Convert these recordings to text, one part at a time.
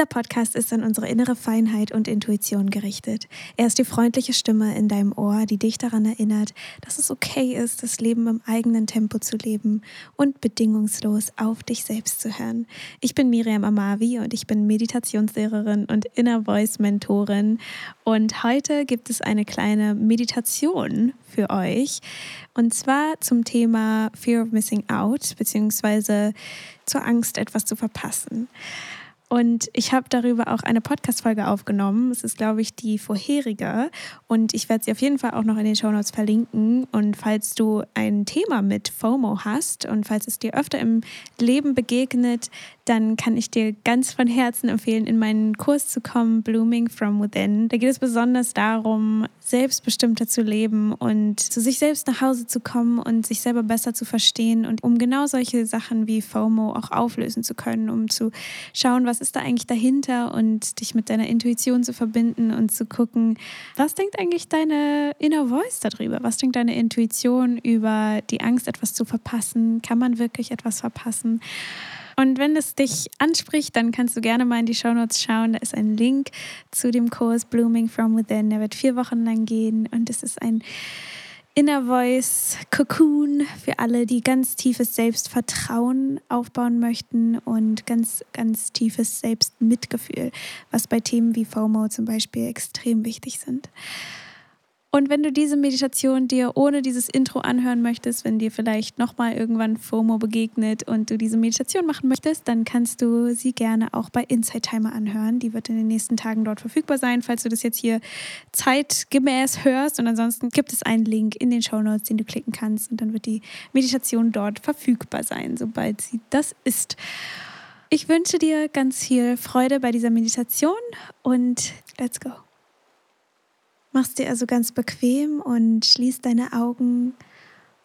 Dieser Podcast ist an unsere innere Feinheit und Intuition gerichtet. Er ist die freundliche Stimme in deinem Ohr, die dich daran erinnert, dass es okay ist, das Leben im eigenen Tempo zu leben und bedingungslos auf dich selbst zu hören. Ich bin Miriam Amavi und ich bin Meditationslehrerin und Inner Voice Mentorin. Und heute gibt es eine kleine Meditation für euch. Und zwar zum Thema Fear of Missing Out, beziehungsweise zur Angst, etwas zu verpassen. Und ich habe darüber auch eine Podcast-Folge aufgenommen. Es ist, glaube ich, die vorherige. Und ich werde sie auf jeden Fall auch noch in den Show Notes verlinken. Und falls du ein Thema mit FOMO hast und falls es dir öfter im Leben begegnet, dann kann ich dir ganz von Herzen empfehlen, in meinen Kurs zu kommen, Blooming from Within. Da geht es besonders darum, selbstbestimmter zu leben und zu sich selbst nach Hause zu kommen und sich selber besser zu verstehen und um genau solche Sachen wie FOMO auch auflösen zu können, um zu schauen, was ist da eigentlich dahinter und dich mit deiner Intuition zu verbinden und zu gucken, was denkt eigentlich deine Inner Voice darüber? Was denkt deine Intuition über die Angst, etwas zu verpassen? Kann man wirklich etwas verpassen? Und wenn es dich anspricht, dann kannst du gerne mal in die Show Notes schauen. Da ist ein Link zu dem Kurs Blooming from Within. Der wird vier Wochen lang gehen und es ist ein Inner Voice Cocoon für alle, die ganz tiefes Selbstvertrauen aufbauen möchten und ganz, ganz tiefes Selbstmitgefühl, was bei Themen wie FOMO zum Beispiel extrem wichtig sind. Und wenn du diese Meditation dir ohne dieses Intro anhören möchtest, wenn dir vielleicht nochmal irgendwann FOMO begegnet und du diese Meditation machen möchtest, dann kannst du sie gerne auch bei Insight Timer anhören. Die wird in den nächsten Tagen dort verfügbar sein, falls du das jetzt hier zeitgemäß hörst. Und ansonsten gibt es einen Link in den Show Notes, den du klicken kannst. Und dann wird die Meditation dort verfügbar sein, sobald sie das ist. Ich wünsche dir ganz viel Freude bei dieser Meditation und let's go. Mach's dir also ganz bequem und schließ deine Augen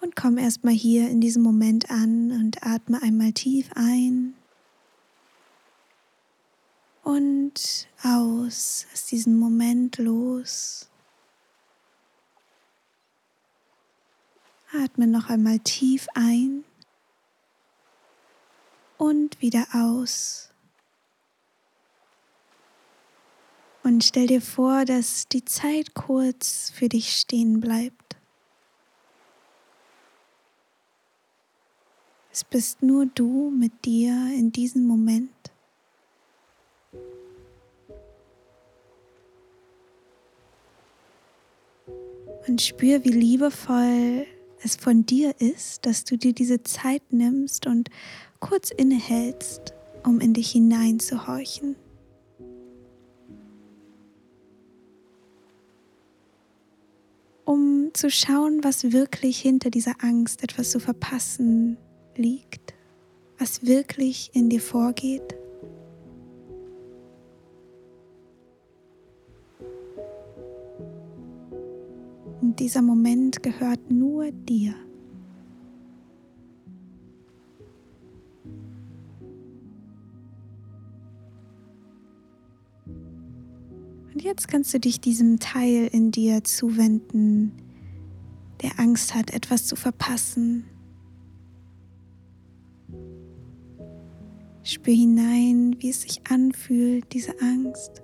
und komm erstmal hier in diesem Moment an und atme einmal tief ein und aus. Lass diesen Moment los. Atme noch einmal tief ein und wieder aus. Und stell dir vor, dass die Zeit kurz für dich stehen bleibt. Es bist nur du mit dir in diesem Moment. Und spür, wie liebevoll es von dir ist, dass du dir diese Zeit nimmst und kurz innehältst, um in dich hineinzuhorchen. Um zu schauen, was wirklich hinter dieser Angst, etwas zu verpassen, liegt, was wirklich in dir vorgeht. Und dieser Moment gehört nur dir. Jetzt kannst du dich diesem Teil in dir zuwenden, der Angst hat, etwas zu verpassen. Spür hinein, wie es sich anfühlt, diese Angst.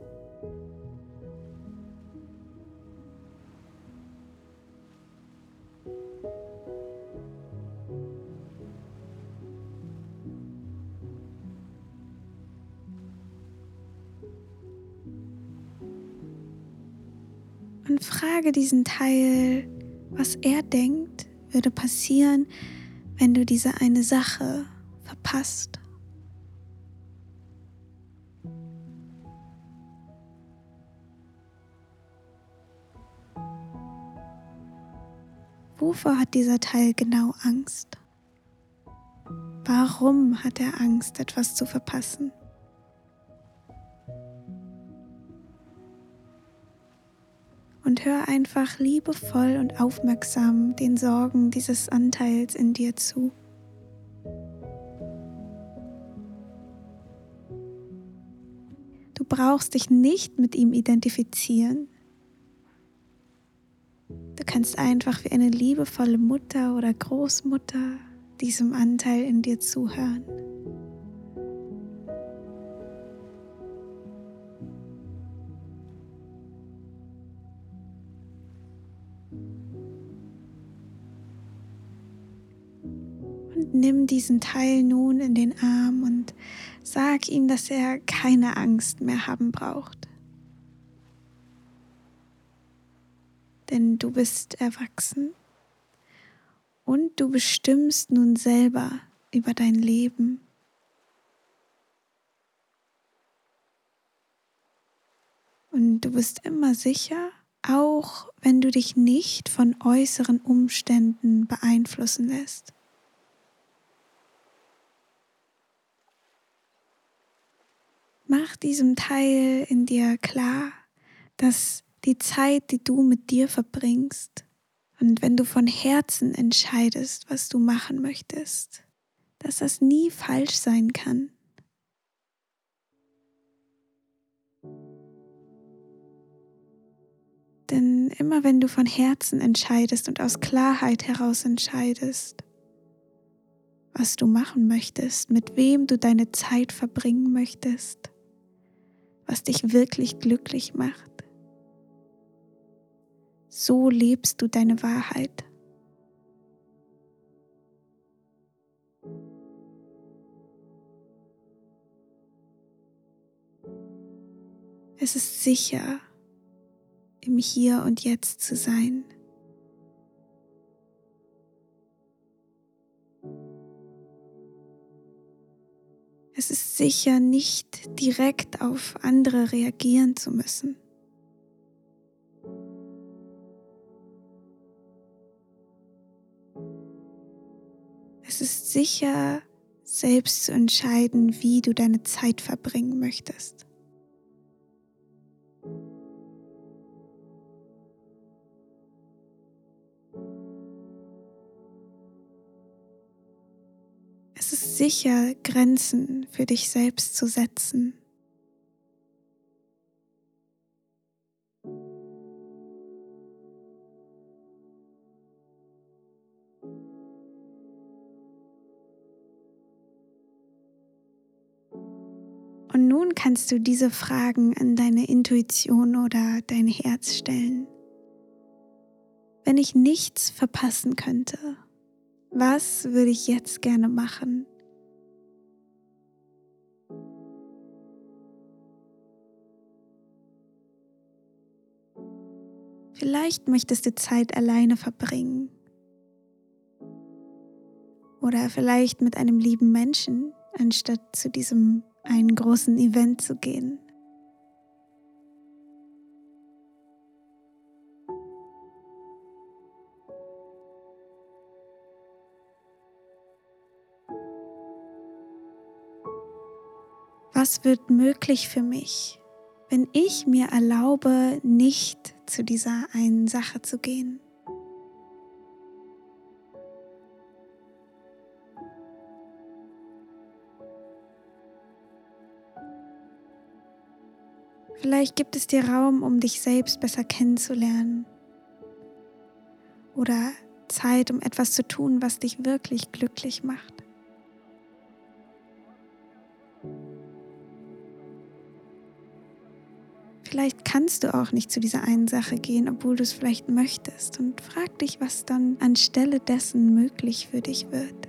Und frage diesen Teil, was er denkt, würde passieren, wenn du diese eine Sache verpasst. Wovor hat dieser Teil genau Angst? Warum hat er Angst, etwas zu verpassen? Hör einfach liebevoll und aufmerksam den Sorgen dieses Anteils in dir zu. Du brauchst dich nicht mit ihm identifizieren. Du kannst einfach wie eine liebevolle Mutter oder Großmutter diesem Anteil in dir zuhören. Nimm diesen Teil nun in den Arm und sag ihm, dass er keine Angst mehr haben braucht. Denn du bist erwachsen und du bestimmst nun selber über dein Leben. Und du bist immer sicher, auch wenn du dich nicht von äußeren Umständen beeinflussen lässt. Mach diesem Teil in dir klar, dass die Zeit, die du mit dir verbringst, und wenn du von Herzen entscheidest, was du machen möchtest, dass das nie falsch sein kann. Denn immer wenn du von Herzen entscheidest und aus Klarheit heraus entscheidest, was du machen möchtest, mit wem du deine Zeit verbringen möchtest, was dich wirklich glücklich macht. So lebst du deine Wahrheit. Es ist sicher, im Hier und Jetzt zu sein. Es ist sicher, nicht direkt auf andere reagieren zu müssen. Es ist sicher, selbst zu entscheiden, wie du deine Zeit verbringen möchtest. Sicher, Grenzen für dich selbst zu setzen. Und nun kannst du diese Fragen an deine Intuition oder dein Herz stellen. Wenn ich nichts verpassen könnte, was würde ich jetzt gerne machen? Vielleicht möchtest du Zeit alleine verbringen. Oder vielleicht mit einem lieben Menschen, anstatt zu diesem einen großen Event zu gehen. Was wird möglich für mich, wenn ich mir erlaube, nicht zu dieser einen Sache zu gehen. Vielleicht gibt es dir Raum, um dich selbst besser kennenzulernen. Oder Zeit, um etwas zu tun, was dich wirklich glücklich macht. Vielleicht kannst du auch nicht zu dieser einen Sache gehen, obwohl du es vielleicht möchtest. Und frag dich, was dann anstelle dessen möglich für dich wird.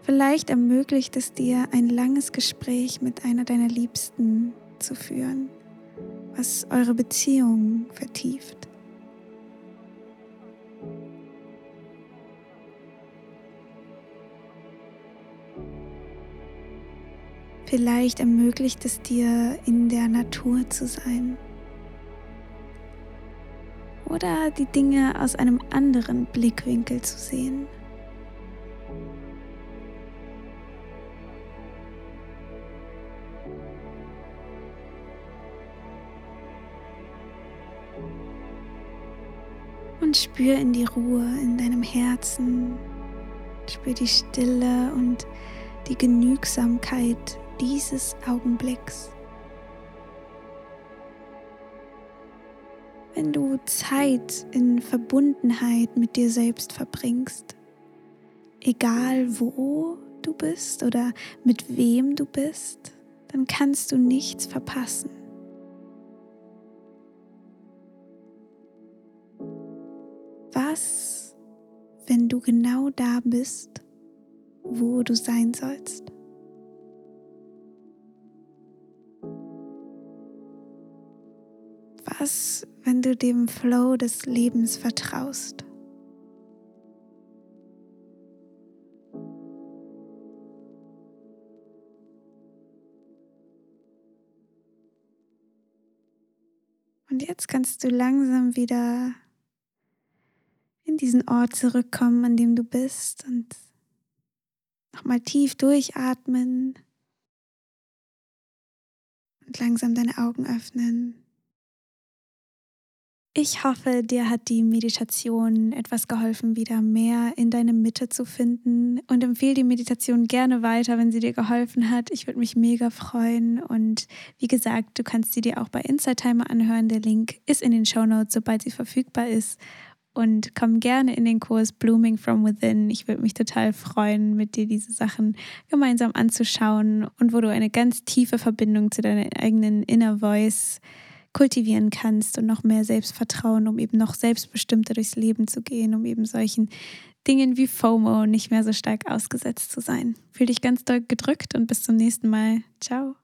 Vielleicht ermöglicht es dir, ein langes Gespräch mit einer deiner Liebsten zu führen, was eure Beziehung vertieft. Vielleicht ermöglicht es dir, in der Natur zu sein. Oder die Dinge aus einem anderen Blickwinkel zu sehen. Und spür in die Ruhe in deinem Herzen. Spür die Stille und die Genügsamkeit dieses Augenblicks. Wenn du Zeit in Verbundenheit mit dir selbst verbringst, egal wo du bist oder mit wem du bist, dann kannst du nichts verpassen. Was, wenn du genau da bist, wo du sein sollst? Was, wenn du dem Flow des Lebens vertraust? Und jetzt kannst du langsam wieder in diesen Ort zurückkommen, an dem du bist und nochmal tief durchatmen und langsam deine Augen öffnen. Ich hoffe, dir hat die Meditation etwas geholfen, wieder mehr in deine Mitte zu finden und empfehle die Meditation gerne weiter, wenn sie dir geholfen hat. Ich würde mich mega freuen und wie gesagt, du kannst sie dir auch bei Inside Timer anhören. Der Link ist in den Show Notes, sobald sie verfügbar ist. Und komm gerne in den Kurs Blooming from Within. Ich würde mich total freuen, mit dir diese Sachen gemeinsam anzuschauen und wo du eine ganz tiefe Verbindung zu deiner eigenen Inner Voice kultivieren kannst und noch mehr Selbstvertrauen, um eben noch selbstbestimmter durchs Leben zu gehen, um eben solchen Dingen wie FOMO nicht mehr so stark ausgesetzt zu sein. Fühl dich ganz doll gedrückt und bis zum nächsten Mal. Ciao.